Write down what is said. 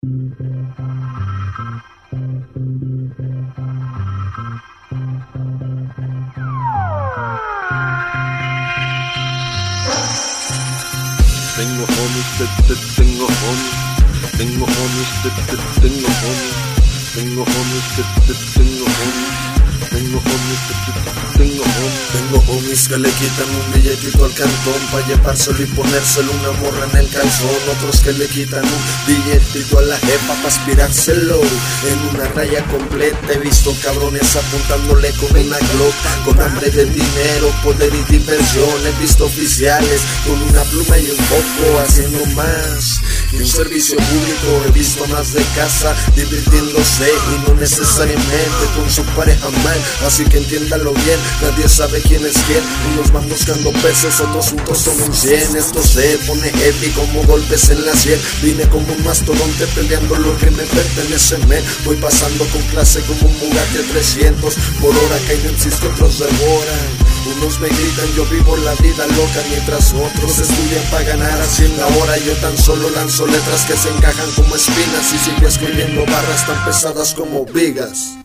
Tengo homies, te, te, tengo homies. Tengo homies, te, te, tengo homies. Tengo homies, te, te, tengo homies. Tengo homies, te, te, tengo homies. Que le quitan un billetito al cantón Pa' llevárselo y ponérselo una morra en el calzón. Otros que le quitan un billetito a la jefa pa' aspirárselo. En una raya completa he visto cabrones apuntándole con una glock Con hambre de dinero, poder y diversión. He visto oficiales con una pluma y un poco haciendo más que un servicio público He visto más de casa divirtiéndose y no necesariamente con su pareja mal. Así que entiéndalo bien, nadie sabe quién es quién. Unos van buscando pesos, otros juntos son un cien. Esto se pone heavy como golpes en la sien. Vine como un mastodonte peleando lo que me pertenece. Me Voy pasando con clase como un Bugatti 300 Por hora caen en cis que otros devoran unos me gritan, yo vivo la vida loca Mientras otros estudian para ganar. Así en hora Yo tan solo lanzo letras que se encajan como espinas Y sigo escribiendo barras tan pesadas como vigas